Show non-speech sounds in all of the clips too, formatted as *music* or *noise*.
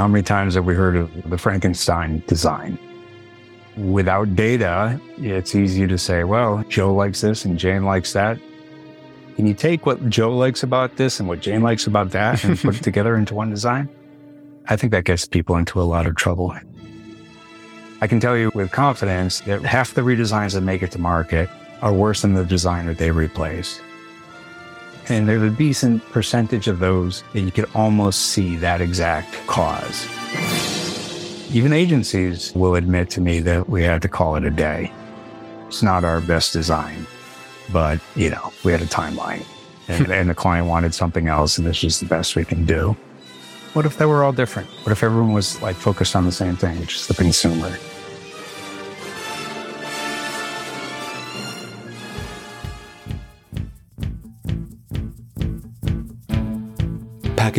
How many times have we heard of the Frankenstein design? Without data, it's easy to say, well, Joe likes this and Jane likes that. Can you take what Joe likes about this and what Jane likes about that and put it *laughs* together into one design? I think that gets people into a lot of trouble. I can tell you with confidence that half the redesigns that make it to market are worse than the design that they replace. And there's a decent percentage of those that you could almost see that exact cause. Even agencies will admit to me that we had to call it a day. It's not our best design, but you know, we had a timeline and, hmm. and the client wanted something else and this was the best we can do. What if they were all different? What if everyone was like focused on the same thing, which is the consumer?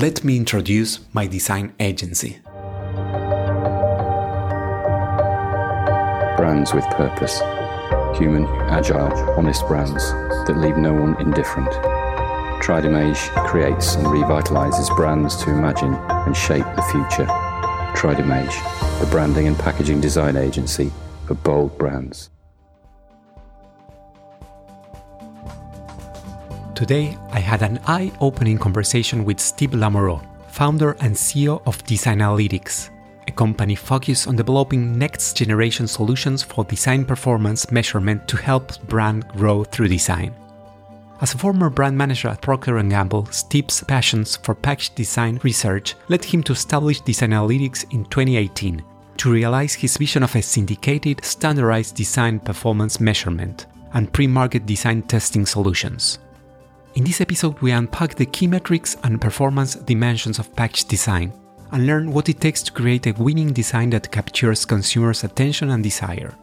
let me introduce my design agency. Brands with purpose. Human, agile, honest brands that leave no one indifferent. Tridimage creates and revitalizes brands to imagine and shape the future. Tridimage, the branding and packaging design agency for bold brands. Today, I had an eye opening conversation with Steve Lamoureux, founder and CEO of Designalytics, a company focused on developing next generation solutions for design performance measurement to help brand grow through design. As a former brand manager at Procter & Gamble, Steve's passions for package design research led him to establish Designalytics in 2018 to realize his vision of a syndicated, standardized design performance measurement and pre-market design testing solutions. In this episode, we unpack the key metrics and performance dimensions of package design and learn what it takes to create a winning design that captures consumers' attention and desire.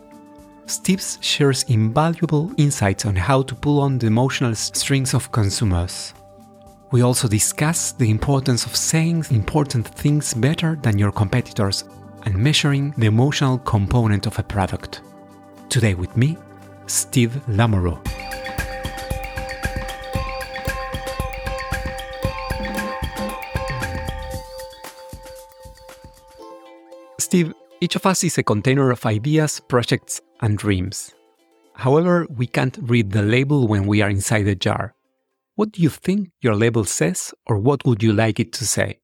Steve shares invaluable insights on how to pull on the emotional strings of consumers. We also discuss the importance of saying important things better than your competitors and measuring the emotional component of a product. Today with me, Steve Lamoureux. Steve, each of us is a container of ideas, projects, and dreams. However, we can't read the label when we are inside the jar. What do you think your label says, or what would you like it to say?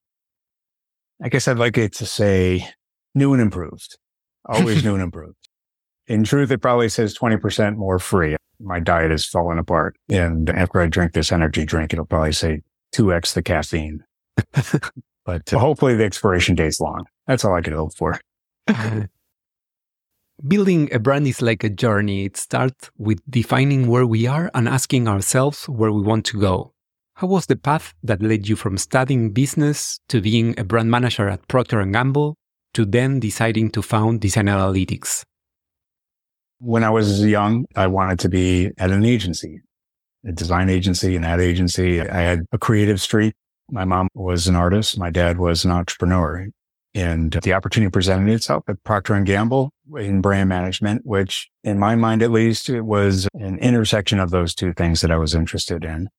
I guess I'd like it to say new and improved. Always *laughs* new and improved. In truth, it probably says 20% more free. My diet has fallen apart. And after I drink this energy drink, it'll probably say 2x the caffeine. *laughs* but uh, hopefully the expiration date's long. That's all I could hope for. *laughs* Building a brand is like a journey. It starts with defining where we are and asking ourselves where we want to go. How was the path that led you from studying business to being a brand manager at Procter & Gamble to then deciding to found Designalytics? When I was young, I wanted to be at an agency, a design agency, an ad agency. I had a creative streak. My mom was an artist. My dad was an entrepreneur. And the opportunity presented itself at Procter and Gamble in brand management, which in my mind, at least, it was an intersection of those two things that I was interested in.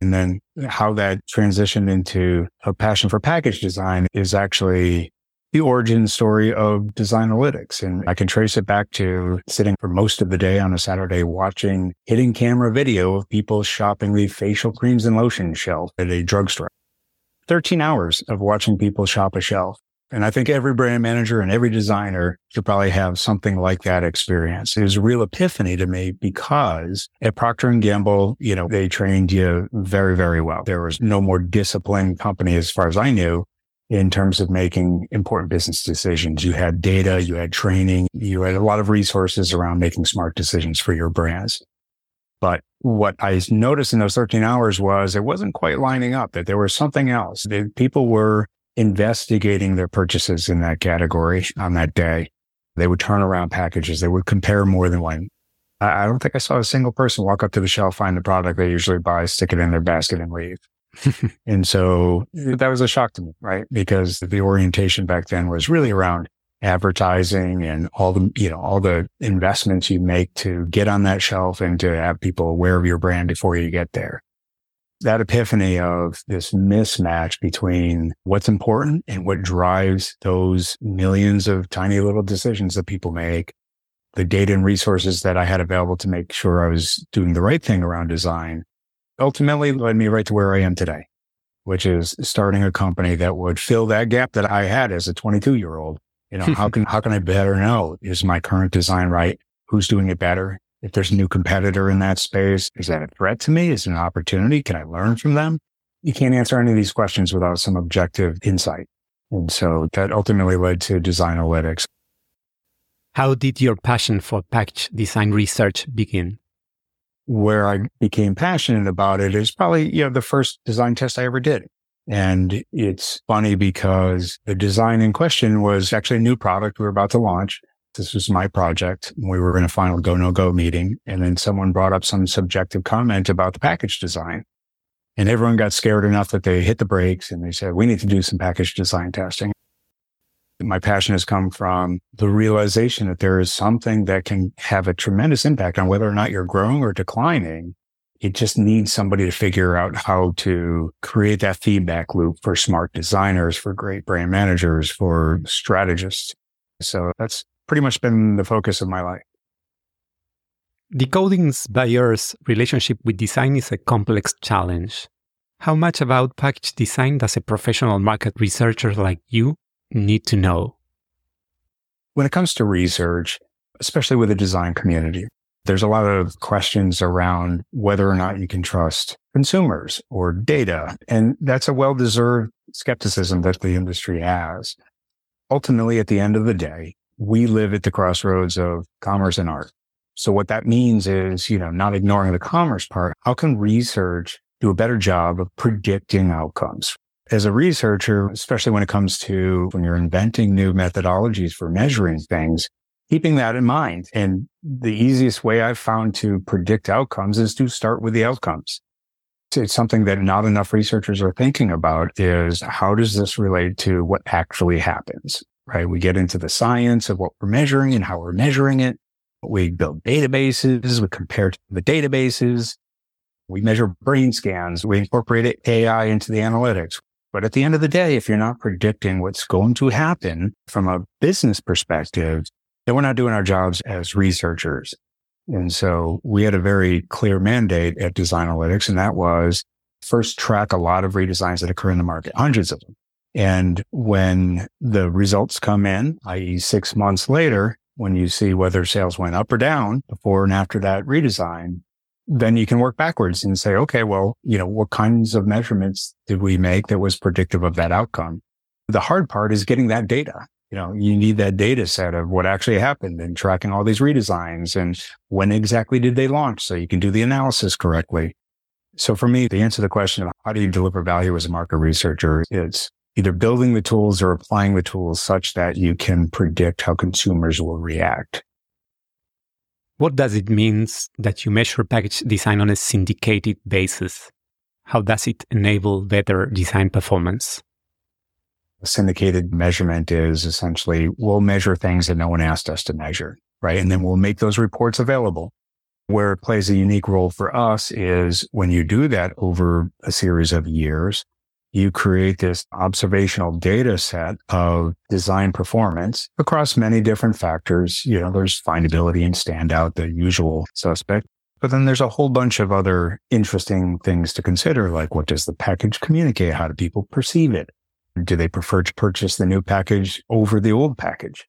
And then how that transitioned into a passion for package design is actually the origin story of Designalytics. And I can trace it back to sitting for most of the day on a Saturday watching hidden camera video of people shopping the facial creams and lotion shelf at a drugstore. 13 hours of watching people shop a shelf. And I think every brand manager and every designer should probably have something like that experience. It was a real epiphany to me because at Procter and Gamble, you know, they trained you very, very well. There was no more disciplined company as far as I knew in terms of making important business decisions. You had data, you had training, you had a lot of resources around making smart decisions for your brands. But what I noticed in those 13 hours was it wasn't quite lining up, that there was something else. That people were investigating their purchases in that category on that day. They would turn around packages. They would compare more than one. I don't think I saw a single person walk up to the shelf, find the product they usually buy, stick it in their basket and leave. *laughs* and so eh, that was a shock to me, right? Because the orientation back then was really around advertising and all the, you know, all the investments you make to get on that shelf and to have people aware of your brand before you get there. That epiphany of this mismatch between what's important and what drives those millions of tiny little decisions that people make, the data and resources that I had available to make sure I was doing the right thing around design ultimately led me right to where I am today, which is starting a company that would fill that gap that I had as a 22 year old you know, how *laughs* can, how can I better know? Is my current design right? Who's doing it better? If there's a new competitor in that space, is that a threat to me? Is it an opportunity? Can I learn from them? You can't answer any of these questions without some objective insight. And so that ultimately led to Designalytics. How did your passion for package design research begin? Where I became passionate about it is probably, you know, the first design test I ever did. And it's funny because the design in question was actually a new product we were about to launch. This was my project. We were in a final go no go meeting. And then someone brought up some subjective comment about the package design. And everyone got scared enough that they hit the brakes and they said, we need to do some package design testing. My passion has come from the realization that there is something that can have a tremendous impact on whether or not you're growing or declining it just needs somebody to figure out how to create that feedback loop for smart designers, for great brand managers, for strategists. So that's pretty much been the focus of my life. Decoding's buyer's relationship with design is a complex challenge. How much about package design does a professional market researcher like you need to know? When it comes to research, especially with the design community, there's a lot of questions around whether or not you can trust consumers or data. And that's a well deserved skepticism that the industry has. Ultimately, at the end of the day, we live at the crossroads of commerce and art. So what that means is, you know, not ignoring the commerce part. How can research do a better job of predicting outcomes? As a researcher, especially when it comes to when you're inventing new methodologies for measuring things, keeping that in mind. And the easiest way I've found to predict outcomes is to start with the outcomes. It's something that not enough researchers are thinking about is how does this relate to what actually happens, right? We get into the science of what we're measuring and how we're measuring it. We build databases. We compare to the databases. We measure brain scans. We incorporate AI into the analytics. But at the end of the day, if you're not predicting what's going to happen from a business perspective, then we're not doing our jobs as researchers. And so we had a very clear mandate at Designalytics, and that was first track a lot of redesigns that occur in the market, hundreds of them. And when the results come in, i.e. six months later, when you see whether sales went up or down before and after that redesign, then you can work backwards and say, okay, well, you know, what kinds of measurements did we make that was predictive of that outcome? The hard part is getting that data you know, you need that data set of what actually happened and tracking all these redesigns and when exactly did they launch so you can do the analysis correctly. So for me, to answer to the question of how do you deliver value as a market researcher, it's either building the tools or applying the tools such that you can predict how consumers will react. What does it mean that you measure package design on a syndicated basis? How does it enable better design performance? syndicated measurement is essentially we'll measure things that no one asked us to measure, right? And then we'll make those reports available. Where it plays a unique role for us is when you do that over a series of years, you create this observational data set of design performance across many different factors. You know, there's findability and standout, the usual suspect. But then there's a whole bunch of other interesting things to consider, like what does the package communicate? How do people perceive it? Do they prefer to purchase the new package over the old package?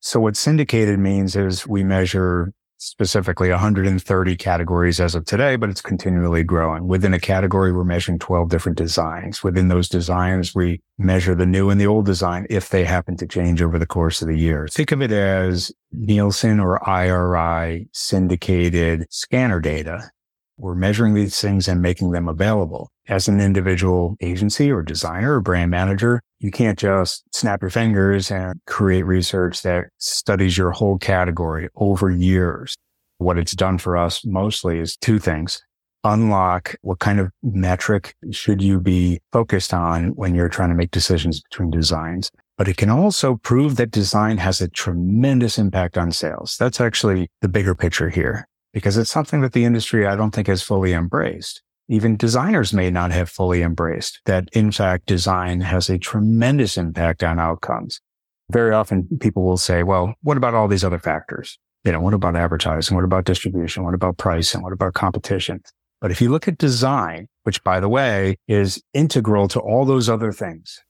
So what syndicated means is we measure specifically 130 categories as of today, but it's continually growing. Within a category, we're measuring 12 different designs. Within those designs, we measure the new and the old design if they happen to change over the course of the year. Think of it as Nielsen or IRI syndicated scanner data we're measuring these things and making them available. As an individual agency or designer or brand manager, You can't just snap your fingers and create research that studies your whole category over years. What it's done for us mostly is two things. Unlock what kind of metric should you be focused on when you're trying to make decisions between designs. But it can also prove that design has a tremendous impact on sales. That's actually the bigger picture here because it's something that the industry I don't think has fully embraced even designers may not have fully embraced that in fact design has a tremendous impact on outcomes. Very often people will say, well, what about all these other factors? You know, what about advertising? What about distribution? What about price? And What about competition? But if you look at design, which by the way is integral to all those other things,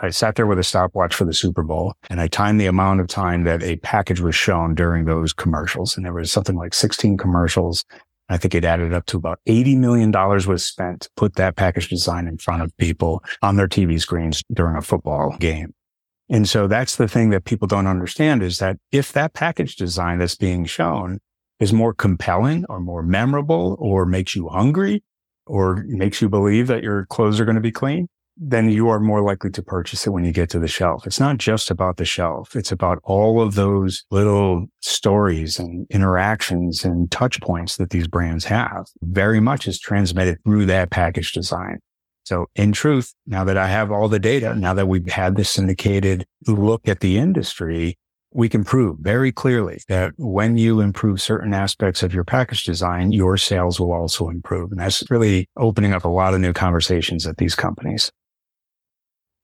I sat there with a stopwatch for the Super Bowl and I timed the amount of time that a package was shown during those commercials. And there was something like 16 commercials I think it added up to about $80 million was spent to put that package design in front of people on their TV screens during a football game. And so that's the thing that people don't understand is that if that package design that's being shown is more compelling or more memorable or makes you hungry or makes you believe that your clothes are going to be clean, then you are more likely to purchase it when you get to the shelf. It's not just about the shelf. It's about all of those little stories and interactions and touch points that these brands have. Very much is transmitted through that package design. So in truth, now that I have all the data, now that we've had this syndicated look at the industry, we can prove very clearly that when you improve certain aspects of your package design, your sales will also improve. And that's really opening up a lot of new conversations at these companies.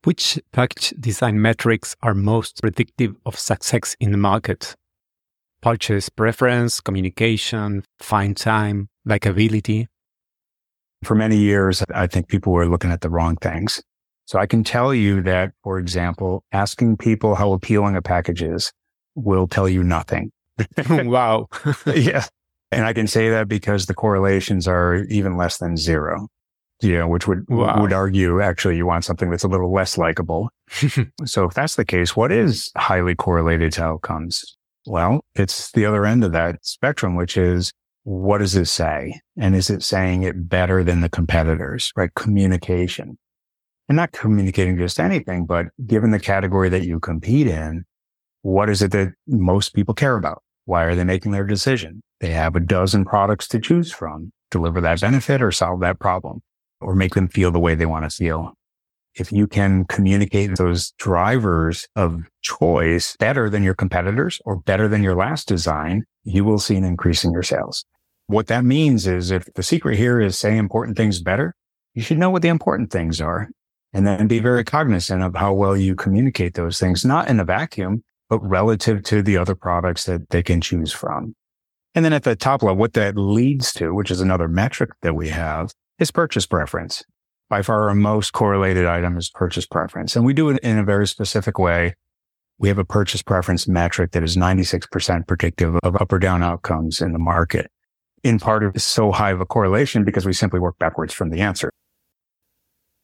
Which package design metrics are most predictive of success in the market? Purchase preference, communication, find time, likability? For many years, I think people were looking at the wrong things. So I can tell you that, for example, asking people how appealing a package is will tell you nothing. *laughs* wow. *laughs* yeah. And I can say that because the correlations are even less than zero you know, which would wow. would argue actually you want something that's a little less likable. *laughs* so if that's the case, what is highly correlated to outcomes? Well, it's the other end of that spectrum, which is what does it say? And is it saying it better than the competitors, right? Communication and not communicating just anything, but given the category that you compete in, what is it that most people care about? Why are they making their decision? They have a dozen products to choose from, deliver that benefit or solve that problem or make them feel the way they want to feel. If you can communicate those drivers of choice better than your competitors or better than your last design, you will see an increase in your sales. What that means is if the secret here is say important things better, you should know what the important things are and then be very cognizant of how well you communicate those things, not in a vacuum, but relative to the other products that they can choose from. And then at the top level, what that leads to, which is another metric that we have, is purchase preference. By far our most correlated item is purchase preference. And we do it in a very specific way. We have a purchase preference metric that is 96% predictive of up or down outcomes in the market. In part, it's so high of a correlation because we simply work backwards from the answer.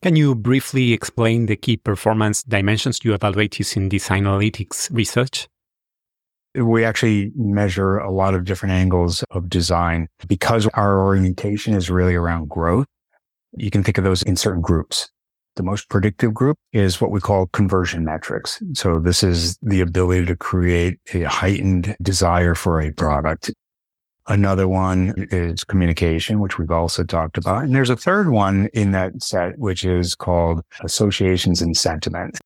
Can you briefly explain the key performance dimensions you evaluate using Designalytics research? We actually measure a lot of different angles of design because our orientation is really around growth. You can think of those in certain groups. The most predictive group is what we call conversion metrics. So this is the ability to create a heightened desire for a product. Another one is communication, which we've also talked about. And there's a third one in that set, which is called associations and sentiment.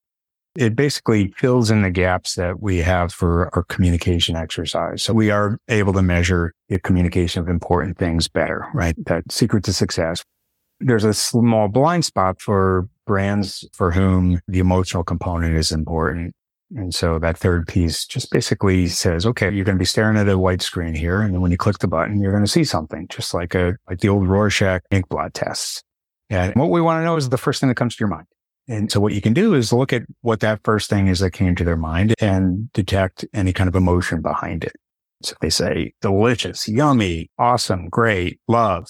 It basically fills in the gaps that we have for our communication exercise. So we are able to measure the communication of important things better, right? That secret to success. There's a small blind spot for brands for whom the emotional component is important. And so that third piece just basically says, okay, you're going to be staring at a white screen here. And then when you click the button, you're going to see something just like a, like the old Rorschach ink blot tests. And what we want to know is the first thing that comes to your mind. And so what you can do is look at what that first thing is that came to their mind and detect any kind of emotion behind it. So they say delicious, yummy, awesome, great, love.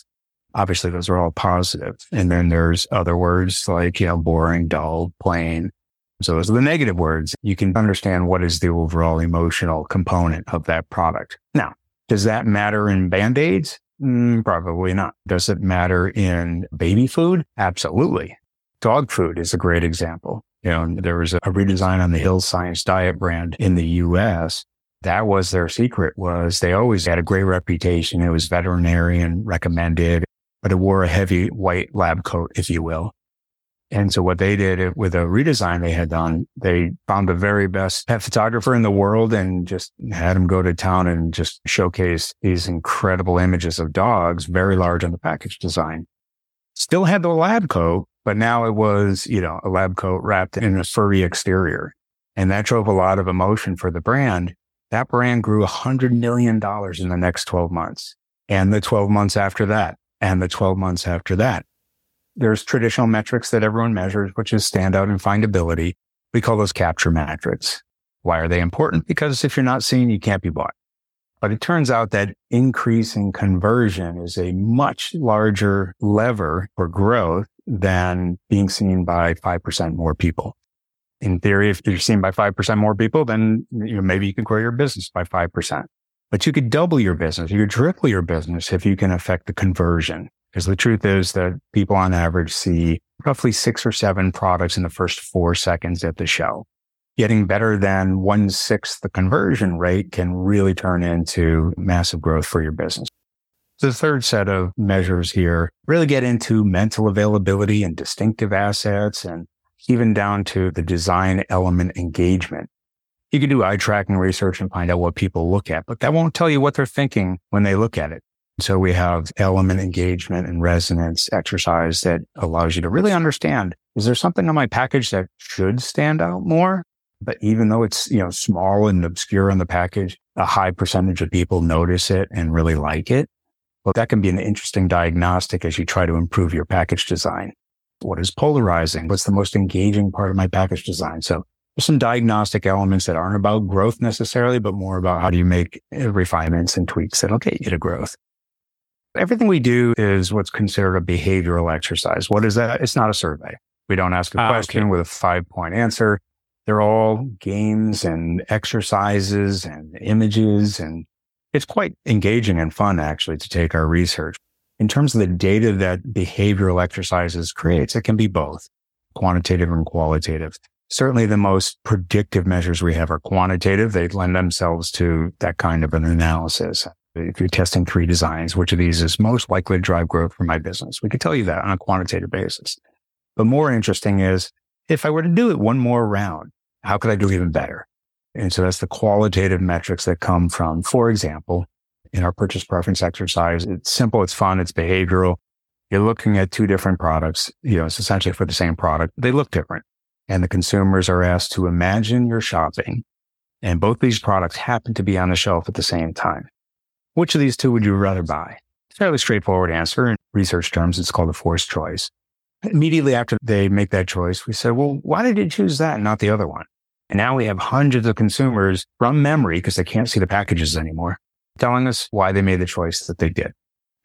Obviously, those are all positive. And then there's other words like, you know, boring, dull, plain. So those are the negative words. You can understand what is the overall emotional component of that product. Now, does that matter in band-aids? Mm, probably not. Does it matter in baby food? Absolutely. Dog food is a great example. You know, there was a redesign on the Hill Science Diet brand in the US. That was their secret was they always had a great reputation. It was veterinarian recommended, but it wore a heavy white lab coat, if you will. And so what they did with a redesign they had done, they found the very best pet photographer in the world and just had him go to town and just showcase these incredible images of dogs, very large on the package design. Still had the lab coat, but now it was, you know, a lab coat wrapped in a furry exterior. And that drove a lot of emotion for the brand. That brand grew $100 million in the next 12 months and the 12 months after that and the 12 months after that. There's traditional metrics that everyone measures, which is standout and findability. We call those capture metrics. Why are they important? Because if you're not seen, you can't be bought. But it turns out that increasing conversion is a much larger lever for growth than being seen by 5% more people. In theory, if you're seen by 5% more people, then you know, maybe you can grow your business by 5%. But you could double your business, you could triple your business if you can affect the conversion. Because the truth is that people on average see roughly six or seven products in the first four seconds at the show. Getting better than one sixth the conversion rate can really turn into massive growth for your business. The third set of measures here really get into mental availability and distinctive assets and even down to the design element engagement. You can do eye tracking research and find out what people look at, but that won't tell you what they're thinking when they look at it. So we have element engagement and resonance exercise that allows you to really understand, is there something on my package that should stand out more? But even though it's, you know, small and obscure on the package, a high percentage of people notice it and really like it. Well, that can be an interesting diagnostic as you try to improve your package design. What is polarizing? What's the most engaging part of my package design? So there's some diagnostic elements that aren't about growth necessarily, but more about how do you make refinements and tweaks that'll get you to growth. Everything we do is what's considered a behavioral exercise. What is that? It's not a survey. We don't ask a ah, question okay. with a five point answer. They're all games and exercises and images. And it's quite engaging and fun actually to take our research. In terms of the data that behavioral exercises creates, it can be both quantitative and qualitative. Certainly the most predictive measures we have are quantitative. They lend themselves to that kind of an analysis if you're testing three designs, which of these is most likely to drive growth for my business? We could tell you that on a quantitative basis. But more interesting is if I were to do it one more round, how could I do even better? And so that's the qualitative metrics that come from, for example, in our purchase preference exercise. It's simple. It's fun. It's behavioral. You're looking at two different products. You know, it's essentially for the same product. They look different and the consumers are asked to imagine you're shopping and both these products happen to be on the shelf at the same time. Which of these two would you rather buy? Fairly straightforward answer. In research terms, it's called a forced choice. Immediately after they make that choice, we said, well, why did you choose that and not the other one? And now we have hundreds of consumers from memory because they can't see the packages anymore telling us why they made the choice that they did.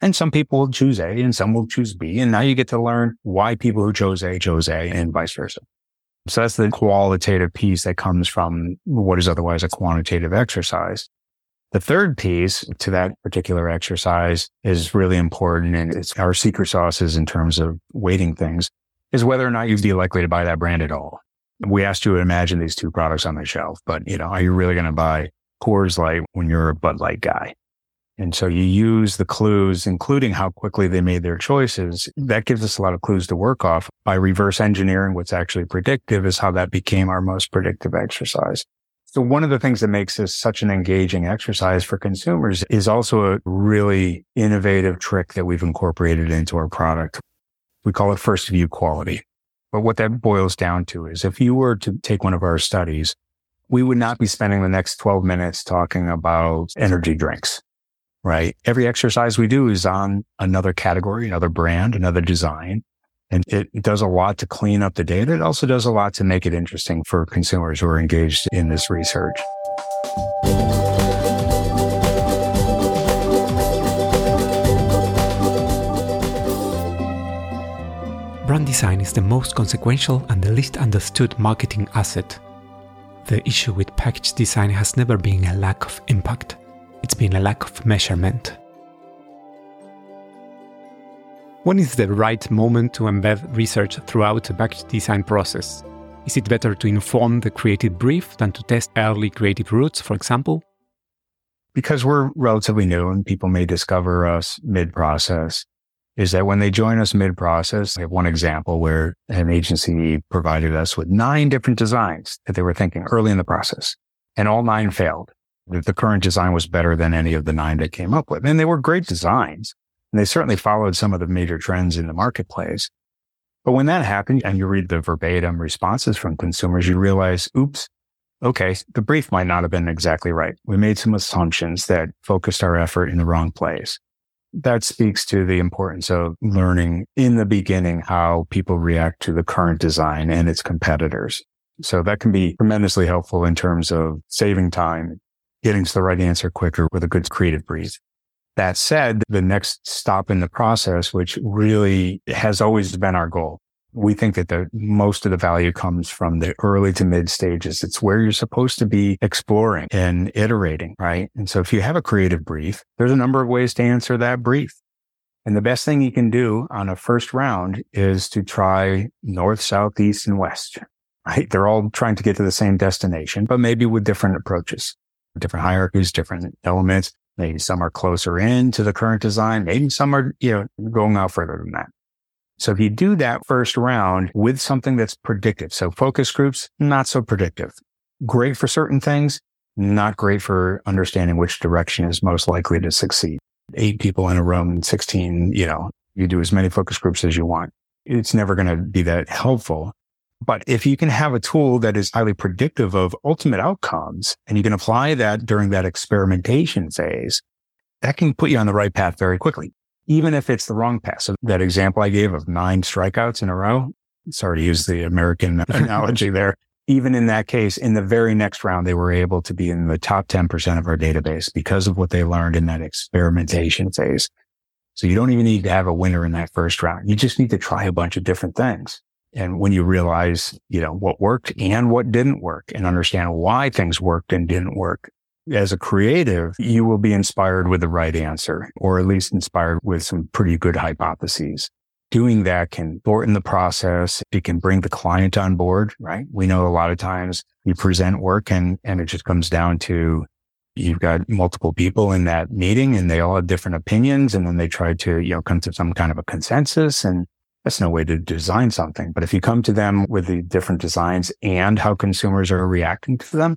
And some people will choose A and some will choose B. And now you get to learn why people who chose A chose A and vice versa. So that's the qualitative piece that comes from what is otherwise a quantitative exercise. The third piece to that particular exercise is really important. And it's our secret sauces in terms of weighting things is whether or not you'd be likely to buy that brand at all. We asked you to imagine these two products on the shelf, but you know, are you really going to buy Coors Light when you're a Bud Light guy? And so you use the clues, including how quickly they made their choices. That gives us a lot of clues to work off by reverse engineering what's actually predictive is how that became our most predictive exercise. So one of the things that makes this such an engaging exercise for consumers is also a really innovative trick that we've incorporated into our product. We call it first view quality. But what that boils down to is if you were to take one of our studies, we would not be spending the next 12 minutes talking about energy drinks, right? Every exercise we do is on another category, another brand, another design. And it, does a lot to clean up the data. It also does a lot to make it interesting for consumers who are engaged in this research. Brand design is the most consequential and the least understood marketing asset. The issue with package design has never been a lack of impact, it's been a lack of measurement. When is the right moment to embed research throughout the package design process? Is it better to inform the creative brief than to test early creative routes, for example? Because we're relatively new and people may discover us mid process, is that when they join us mid process, I have one example where an agency provided us with nine different designs that they were thinking early in the process and all nine failed. The current design was better than any of the nine they came up with. And they were great designs. And they certainly followed some of the major trends in the marketplace. But when that happened and you read the verbatim responses from consumers, you realize, oops, okay, the brief might not have been exactly right. We made some assumptions that focused our effort in the wrong place. That speaks to the importance of learning in the beginning how people react to the current design and its competitors. So that can be tremendously helpful in terms of saving time, getting to the right answer quicker with a good creative breeze. That said, the next stop in the process, which really has always been our goal. We think that the most of the value comes from the early to mid stages. It's where you're supposed to be exploring and iterating, right? And so if you have a creative brief, there's a number of ways to answer that brief. And the best thing you can do on a first round is to try north, south, east, and west, right? They're all trying to get to the same destination, but maybe with different approaches, different hierarchies, different elements. Maybe some are closer in to the current design. Maybe some are, you know, going out further than that. So if you do that first round with something that's predictive, so focus groups, not so predictive. Great for certain things, not great for understanding which direction is most likely to succeed. Eight people in a room, 16, you know, you do as many focus groups as you want. It's never going to be that helpful. But if you can have a tool that is highly predictive of ultimate outcomes and you can apply that during that experimentation phase, that can put you on the right path very quickly, even if it's the wrong path. So that example I gave of nine strikeouts in a row, sorry to use the American *laughs* analogy there. Even in that case, in the very next round, they were able to be in the top 10% of our database because of what they learned in that experimentation phase. So you don't even need to have a winner in that first round. You just need to try a bunch of different things. And when you realize, you know, what worked and what didn't work and understand why things worked and didn't work, as a creative, you will be inspired with the right answer, or at least inspired with some pretty good hypotheses. Doing that can shorten the process. It can bring the client on board, right? We know a lot of times you present work and, and it just comes down to you've got multiple people in that meeting and they all have different opinions. And then they try to, you know, come to some kind of a consensus and that's no way to design something. But if you come to them with the different designs and how consumers are reacting to them,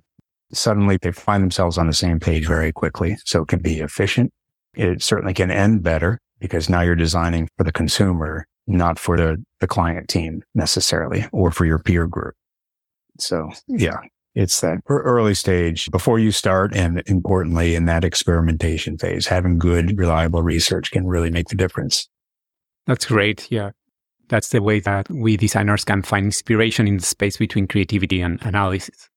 suddenly they find themselves on the same page very quickly. So it can be efficient. It certainly can end better because now you're designing for the consumer, not for the, the client team necessarily or for your peer group. So yeah, it's that early stage before you start. And importantly, in that experimentation phase, having good, reliable research can really make the difference. That's great. Yeah. That's the way that we designers can find inspiration in the space between creativity and analysis.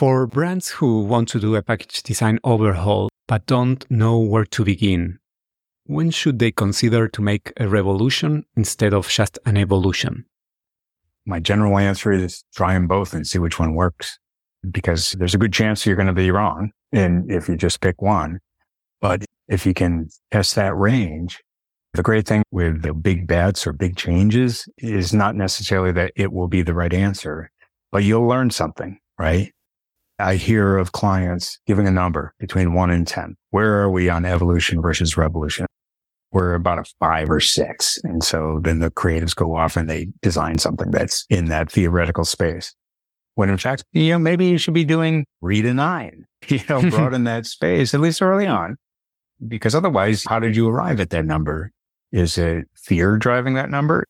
For brands who want to do a package design overhaul but don't know where to begin, when should they consider to make a revolution instead of just an evolution? My general answer is try them both and see which one works because there's a good chance you're going to be wrong. And if you just pick one, but if you can test that range, the great thing with the big bets or big changes is not necessarily that it will be the right answer, but you'll learn something, right? I hear of clients giving a number between one and 10. Where are we on evolution versus revolution? We're about a five or six. And so then the creatives go off and they design something that's in that theoretical space. When in fact, you know, maybe you should be doing read a nine, *laughs* you know, *laughs* broaden that space, at least early on. Because otherwise, how did you arrive at that number? Is it fear driving that number?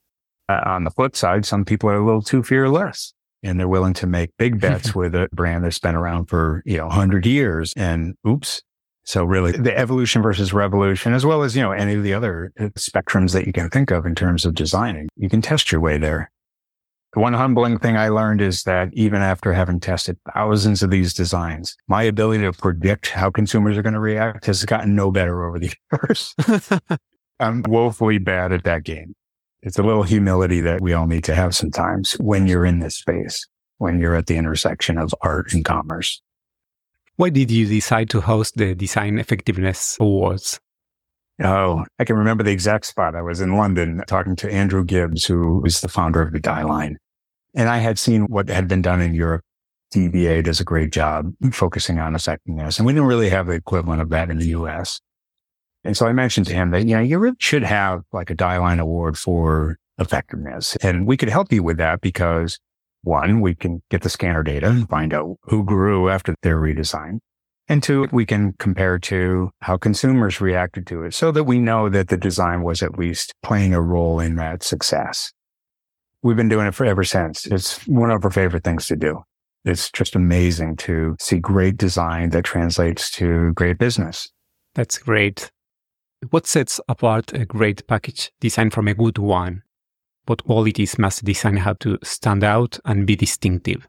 Uh, on the flip side, some people are a little too fearless and they're willing to make big bets *laughs* with a brand that's been around for, you know, 100 years and oops. So really the evolution versus revolution, as well as, you know, any of the other uh, spectrums that you can think of in terms of designing, you can test your way there. The one humbling thing I learned is that even after having tested thousands of these designs, my ability to predict how consumers are going to react has gotten no better over the *laughs* years. *laughs* I'm woefully bad at that game. It's a little humility that we all need to have sometimes when you're in this space, when you're at the intersection of art and commerce. Why did you decide to host the Design Effectiveness Awards? Oh, I can remember the exact spot. I was in London talking to Andrew Gibbs, who is the founder of the Dieline. And I had seen what had been done in Europe. DBA does a great job focusing on effectiveness. And we didn't really have the equivalent of that in the US. And so I mentioned to him that, you know, you really should have like a Dieline award for effectiveness. And we could help you with that because one, we can get the scanner data and find out who grew after their redesign. And two, we can compare to how consumers reacted to it so that we know that the design was at least playing a role in that success. We've been doing it for ever since. It's one of our favorite things to do. It's just amazing to see great design that translates to great business. That's great. What sets apart a great package design from a good one? What qualities must design have to stand out and be distinctive?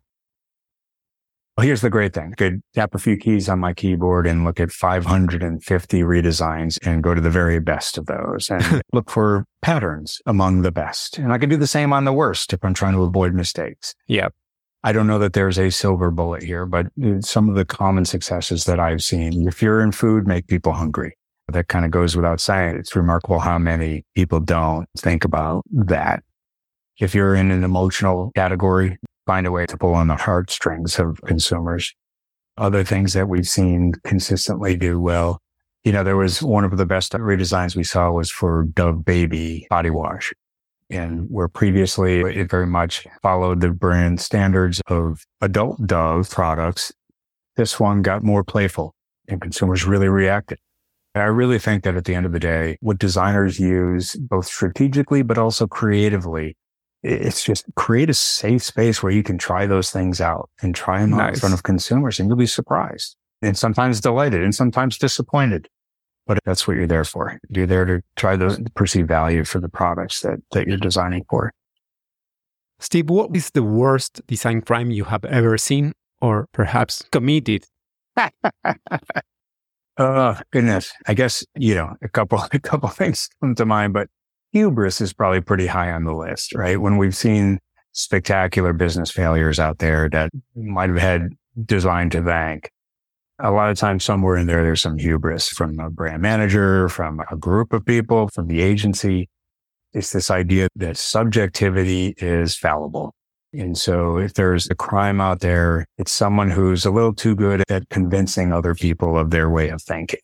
Well, here's the great thing. I could tap a few keys on my keyboard and look at 550 redesigns and go to the very best of those and *laughs* look for patterns among the best. And I can do the same on the worst if I'm trying to avoid mistakes. Yeah. I don't know that there's a silver bullet here, but uh, some of the common successes that I've seen, if you're in food, make people hungry. That kind of goes without saying. It's remarkable how many people don't think about that. If you're in an emotional category, find a way to pull on the heartstrings of consumers. Other things that we've seen consistently do well. You know, there was one of the best redesigns we saw was for Dove Baby body wash. And where previously it very much followed the brand standards of adult Dove products, this one got more playful and consumers really reacted. I really think that at the end of the day, what designers use both strategically, but also creatively it's just create a safe space where you can try those things out and try them nice. out in front of consumers and you'll be surprised and sometimes delighted and sometimes disappointed. But that's what you're there for. You're there to try those, perceive value for the products that, that you're designing for. Steve, what is the worst design crime you have ever seen or perhaps committed? *laughs* oh, goodness. I guess, you know, a couple, *laughs* a couple things come to mind, but hubris is probably pretty high on the list, right? When we've seen spectacular business failures out there that might have had design to bank. A lot of times somewhere in there, there's some hubris from a brand manager, from a group of people, from the agency. It's this idea that subjectivity is fallible. And so if there's a crime out there, it's someone who's a little too good at convincing other people of their way of thinking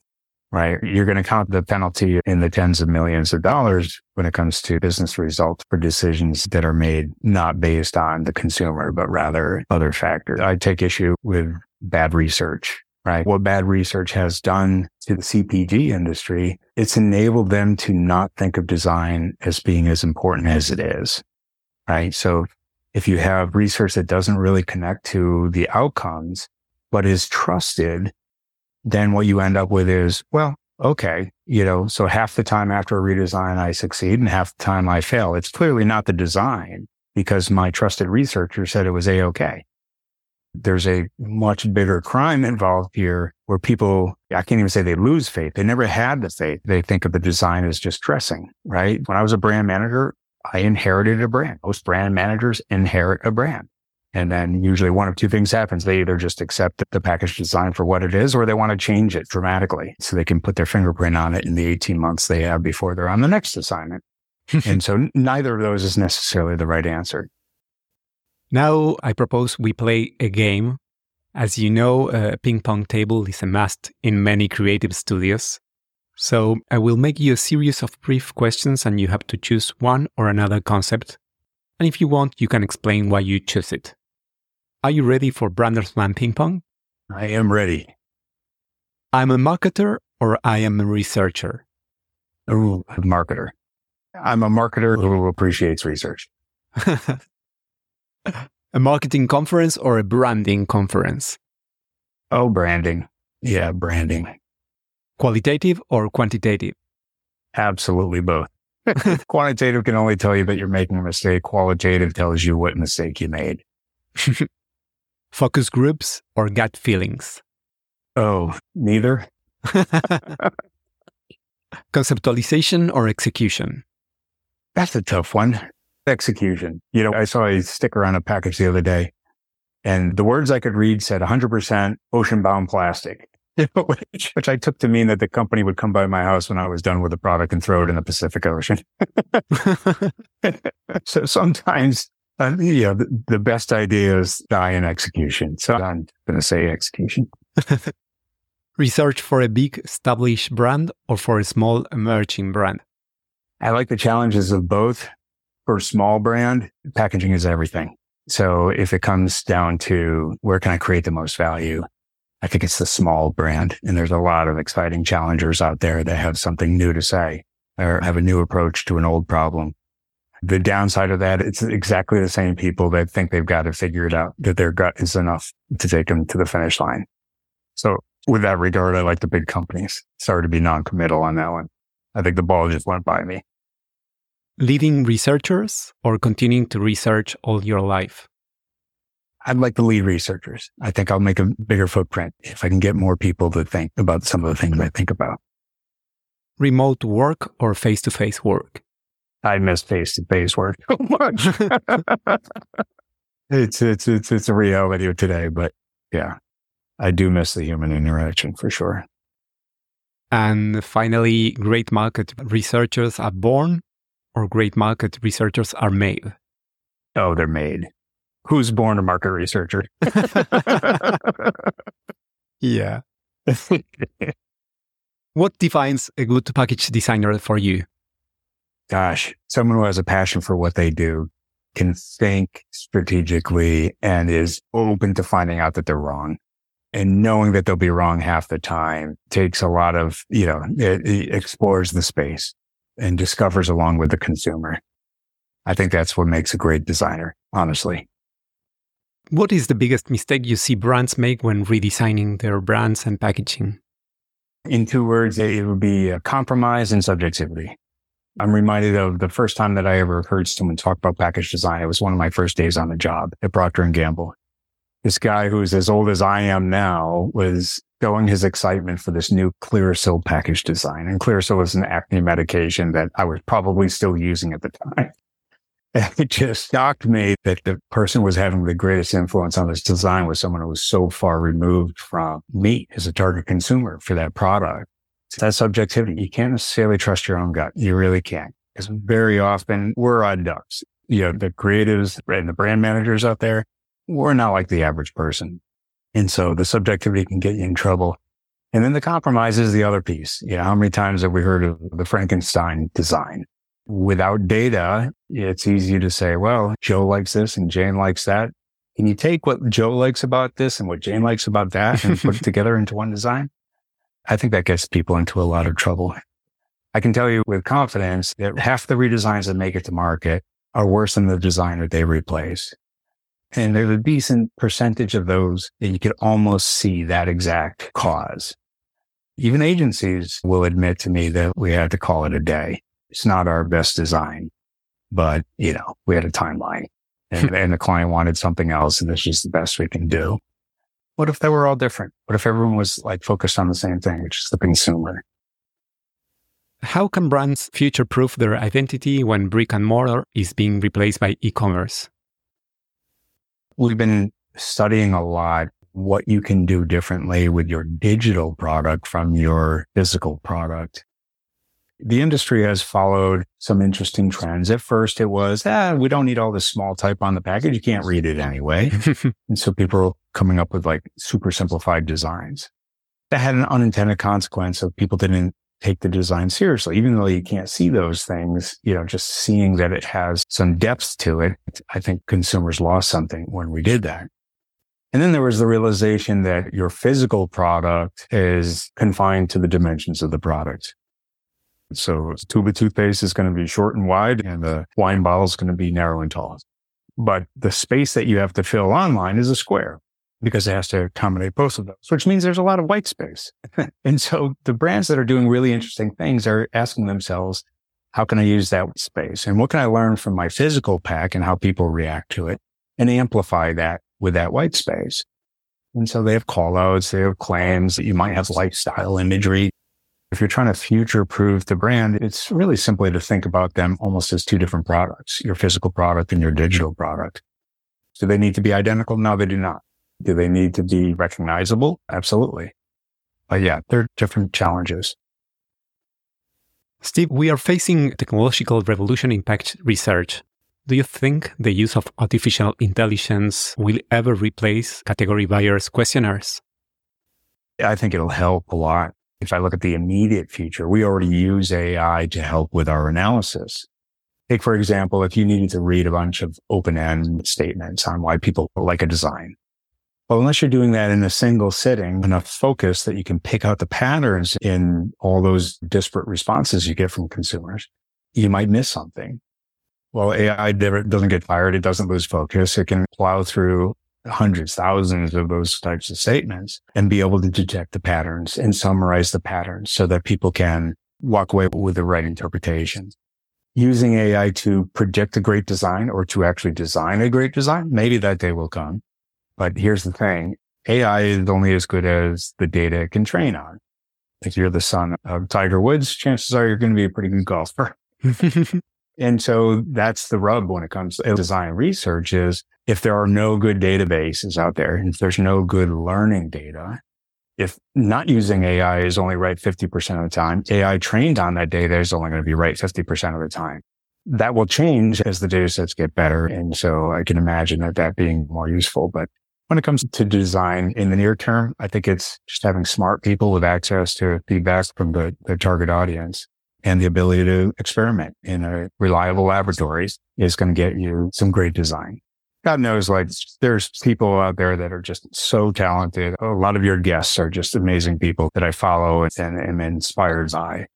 right? You're going to count the penalty in the tens of millions of dollars when it comes to business results for decisions that are made not based on the consumer, but rather other factors. I take issue with bad research, right? What bad research has done to the CPG industry, it's enabled them to not think of design as being as important as it is, right? So if you have research that doesn't really connect to the outcomes, but is trusted then what you end up with is, well, okay, you know, so half the time after a redesign, I succeed and half the time I fail. It's clearly not the design because my trusted researcher said it was a-okay. There's a much bigger crime involved here where people, I can't even say they lose faith. They never had the faith. They think of the design as just dressing, right? When I was a brand manager, I inherited a brand. Most brand managers inherit a brand. And then usually one of two things happens. They either just accept the package design for what it is, or they want to change it dramatically so they can put their fingerprint on it in the 18 months they have before they're on the next assignment. *laughs* and so neither of those is necessarily the right answer. Now I propose we play a game. As you know, a ping pong table is a must in many creative studios. So I will make you a series of brief questions and you have to choose one or another concept. And if you want, you can explain why you choose it. Are you ready for Brandersland Ping Pong? I am ready. I'm a marketer or I am a researcher? Ooh, a marketer. I'm a marketer who appreciates research. *laughs* a marketing conference or a branding conference? Oh, branding. Yeah, branding. Qualitative or quantitative? Absolutely both. *laughs* *laughs* Quantitative can only tell you that you're making a mistake. Qualitative tells you what mistake you made. *laughs* Focus groups or gut feelings? Oh, neither. Conceptualization or execution? That's a tough one. Execution. You know, I saw a sticker on a package the other day and the words I could read said 100% ocean bound plastic, which, *laughs* which I took to mean that the company would come by my house when I was done with the product and throw it in the Pacific Ocean. *laughs* so sometimes Uh, yeah, the, the best ideas die in execution. So I'm going to say execution. *laughs* Research for a big established brand or for a small emerging brand? I like the challenges of both. For a small brand, packaging is everything. So if it comes down to where can I create the most value, I think it's the small brand. And there's a lot of exciting challengers out there that have something new to say or have a new approach to an old problem. The downside of that, it's exactly the same people that think they've got to figure it out, that their gut is enough to take them to the finish line. So with that regard, I like the big companies. Sorry to be non-committal on that one. I think the ball just went by me. Leading researchers or continuing to research all your life? I'd like to lead researchers. I think I'll make a bigger footprint if I can get more people to think about some of the things I think about. Remote work or face to face work? I miss face to face work so much. *laughs* it's, it's, it's, it's a reality of today, but yeah, I do miss the human interaction for sure. And finally, great market researchers are born or great market researchers are made? Oh, they're made. Who's born a market researcher? *laughs* yeah. *laughs* what defines a good package designer for you? Gosh, someone who has a passion for what they do, can think strategically and is open to finding out that they're wrong and knowing that they'll be wrong half the time takes a lot of, you know, it, it explores the space and discovers along with the consumer. I think that's what makes a great designer, honestly. What is the biggest mistake you see brands make when redesigning their brands and packaging? In two words, it would be uh, compromise and subjectivity. I'm reminded of the first time that I ever heard someone talk about package design. It was one of my first days on the job at Procter and Gamble this guy who's as old as I am now was showing his excitement for this new Clearasil package design. And Clearasil is an acne medication that I was probably still using at the time. *laughs* It just shocked me that the person was having the greatest influence on this design was someone who was so far removed from me as a target consumer for that product. That subjectivity. You can't necessarily trust your own gut. You really can't. Because very often we're odd ducks. You know, the creatives and the brand managers out there, we're not like the average person. And so the subjectivity can get you in trouble. And then the compromise is the other piece. You know, How many times have we heard of the Frankenstein design? Without data, it's easy to say, well, Joe likes this and Jane likes that. Can you take what Joe likes about this and what Jane likes about that and put it *laughs* together into one design? I think that gets people into a lot of trouble. I can tell you with confidence that half the redesigns that make it to market are worse than the design that they replace. And there's a decent percentage of those that you could almost see that exact cause. Even agencies will admit to me that we had to call it a day. It's not our best design, but you know, we had a timeline and, hmm. and the client wanted something else and this is the best we can do. What if they were all different? What if everyone was like focused on the same thing, which is the consumer? How can brands future proof their identity when brick and mortar is being replaced by e-commerce? we've been studying a lot what you can do differently with your digital product from your physical product. The industry has followed some interesting trends. At first, it was, ah, we don't need all this small type on the package. You can't read it anyway. *laughs* and so people are coming up with like super simplified designs. That had an unintended consequence of people didn't take the design seriously, even though you can't see those things, you know, just seeing that it has some depth to it. I think consumers lost something when we did that. And then there was the realization that your physical product is confined to the dimensions of the product. So a tube of toothpaste is going to be short and wide and the wine bottle is going to be narrow and tall. But the space that you have to fill online is a square because it has to accommodate both of those, which means there's a lot of white space. *laughs* and so the brands that are doing really interesting things are asking themselves, how can I use that space? And what can I learn from my physical pack and how people react to it and amplify that with that white space? And so they have call outs, they have claims that you might have lifestyle imagery. If you're trying to future proof the brand, it's really simply to think about them almost as two different products, your physical product and your digital product. Do they need to be identical? No, they do not. Do they need to be recognizable? Absolutely. But yeah, they're different challenges. Steve, we are facing technological revolution package research. Do you think the use of artificial intelligence will ever replace category buyers' questionnaires? I think it'll help a lot. If I look at the immediate future, we already use AI to help with our analysis. Take, for example, if you needed to read a bunch of open end statements on why people like a design. Well, unless you're doing that in a single sitting, enough focus that you can pick out the patterns in all those disparate responses you get from consumers, you might miss something. Well, AI doesn't get tired. It doesn't lose focus. It can plow through hundreds, thousands of those types of statements and be able to detect the patterns and summarize the patterns so that people can walk away with the right interpretation. Using AI to predict a great design or to actually design a great design, maybe that day will come. But here's the thing. AI is only as good as the data it can train on. If you're the son of Tiger Woods, chances are you're going to be a pretty good golfer. *laughs* And so that's the rub when it comes to design research is if there are no good databases out there, if there's no good learning data, if not using AI is only right 50% of the time, AI trained on that data is only going to be right 50% of the time. That will change as the data sets get better. And so I can imagine that that being more useful. But when it comes to design in the near term, I think it's just having smart people with access to feedback from the, the target audience and the ability to experiment in a reliable laboratories is going to get you some great design. God knows, like there's people out there that are just so talented. A lot of your guests are just amazing people that I follow and am inspired by.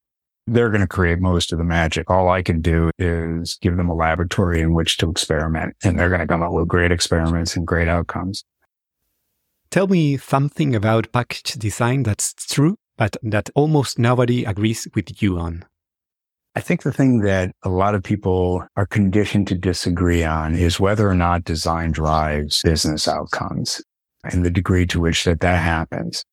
They're going to create most of the magic. All I can do is give them a laboratory in which to experiment and they're going to come up with great experiments and great outcomes. Tell me something about package design that's true, but that almost nobody agrees with you on. I think the thing that a lot of people are conditioned to disagree on is whether or not design drives business outcomes and the degree to which that that happens.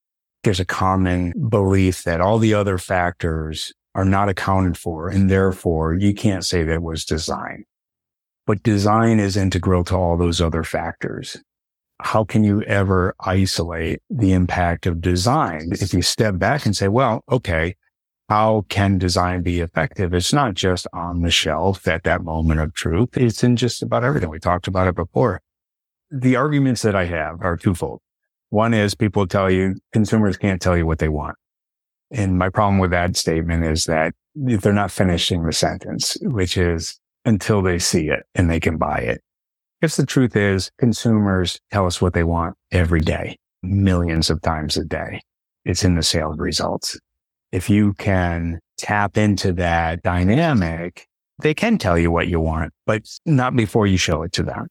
There's a common belief that all the other factors are not accounted for and therefore you can't say that was design. But design is integral to all those other factors. How can you ever isolate the impact of design? If you step back and say, well, okay, how can design be effective? It's not just on the shelf at that moment of truth. It's in just about everything. We talked about it before. The arguments that I have are twofold. One is people tell you consumers can't tell you what they want. And my problem with that statement is that they're not finishing the sentence, which is until they see it and they can buy it. Because the truth is consumers tell us what they want every day, millions of times a day. It's in the sales results if you can tap into that dynamic, they can tell you what you want, but not before you show it to them.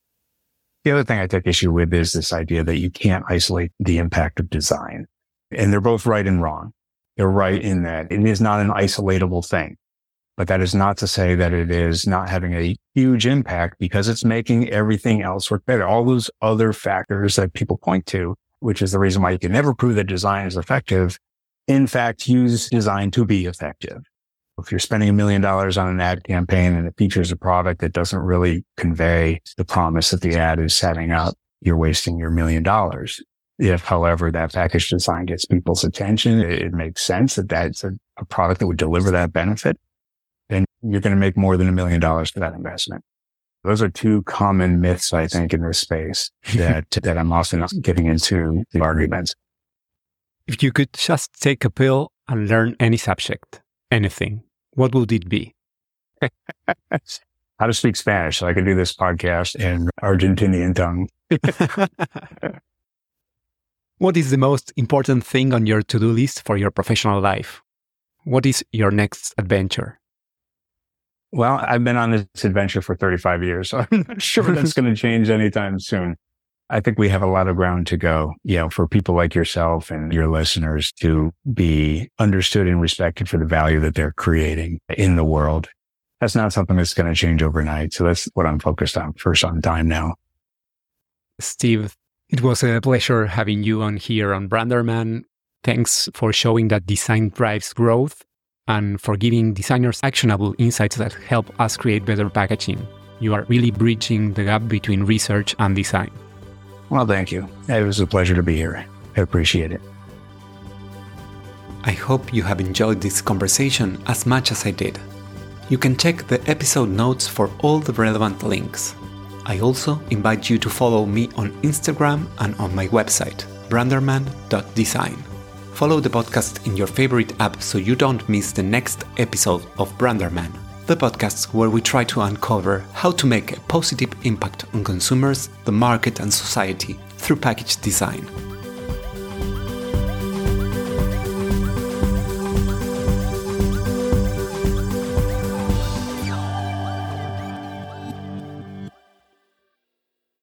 The other thing I take issue with is this idea that you can't isolate the impact of design. And they're both right and wrong. They're right in that it is not an isolatable thing, but that is not to say that it is not having a huge impact because it's making everything else work better. All those other factors that people point to, which is the reason why you can never prove that design is effective in fact, use design to be effective. If you're spending a million dollars on an ad campaign and it features a product that doesn't really convey the promise that the ad is setting up, you're wasting your million dollars. If, however, that package design gets people's attention, it, it makes sense that that's a, a product that would deliver that benefit, then you're going to make more than a million dollars for that investment. Those are two common myths, I think, in this space *laughs* that, that I'm often getting into the arguments. If you could just take a pill and learn any subject, anything, what would it be? *laughs* How to speak Spanish. So I could do this podcast in Argentinian tongue. *laughs* what is the most important thing on your to do list for your professional life? What is your next adventure? Well, I've been on this adventure for 35 years, so I'm not sure that's going to change anytime soon. I think we have a lot of ground to go, you know, for people like yourself and your listeners to be understood and respected for the value that they're creating in the world. That's not something that's going to change overnight. So that's what I'm focused on for some time now. Steve, it was a pleasure having you on here on Branderman. Thanks for showing that design drives growth and for giving designers actionable insights that help us create better packaging. You are really bridging the gap between research and design. Well, thank you. It was a pleasure to be here. I appreciate it. I hope you have enjoyed this conversation as much as I did. You can check the episode notes for all the relevant links. I also invite you to follow me on Instagram and on my website, branderman.design. Follow the podcast in your favorite app so you don't miss the next episode of Branderman, the podcast where we try to uncover how to make a positive impact on consumers, the market, and society through package design.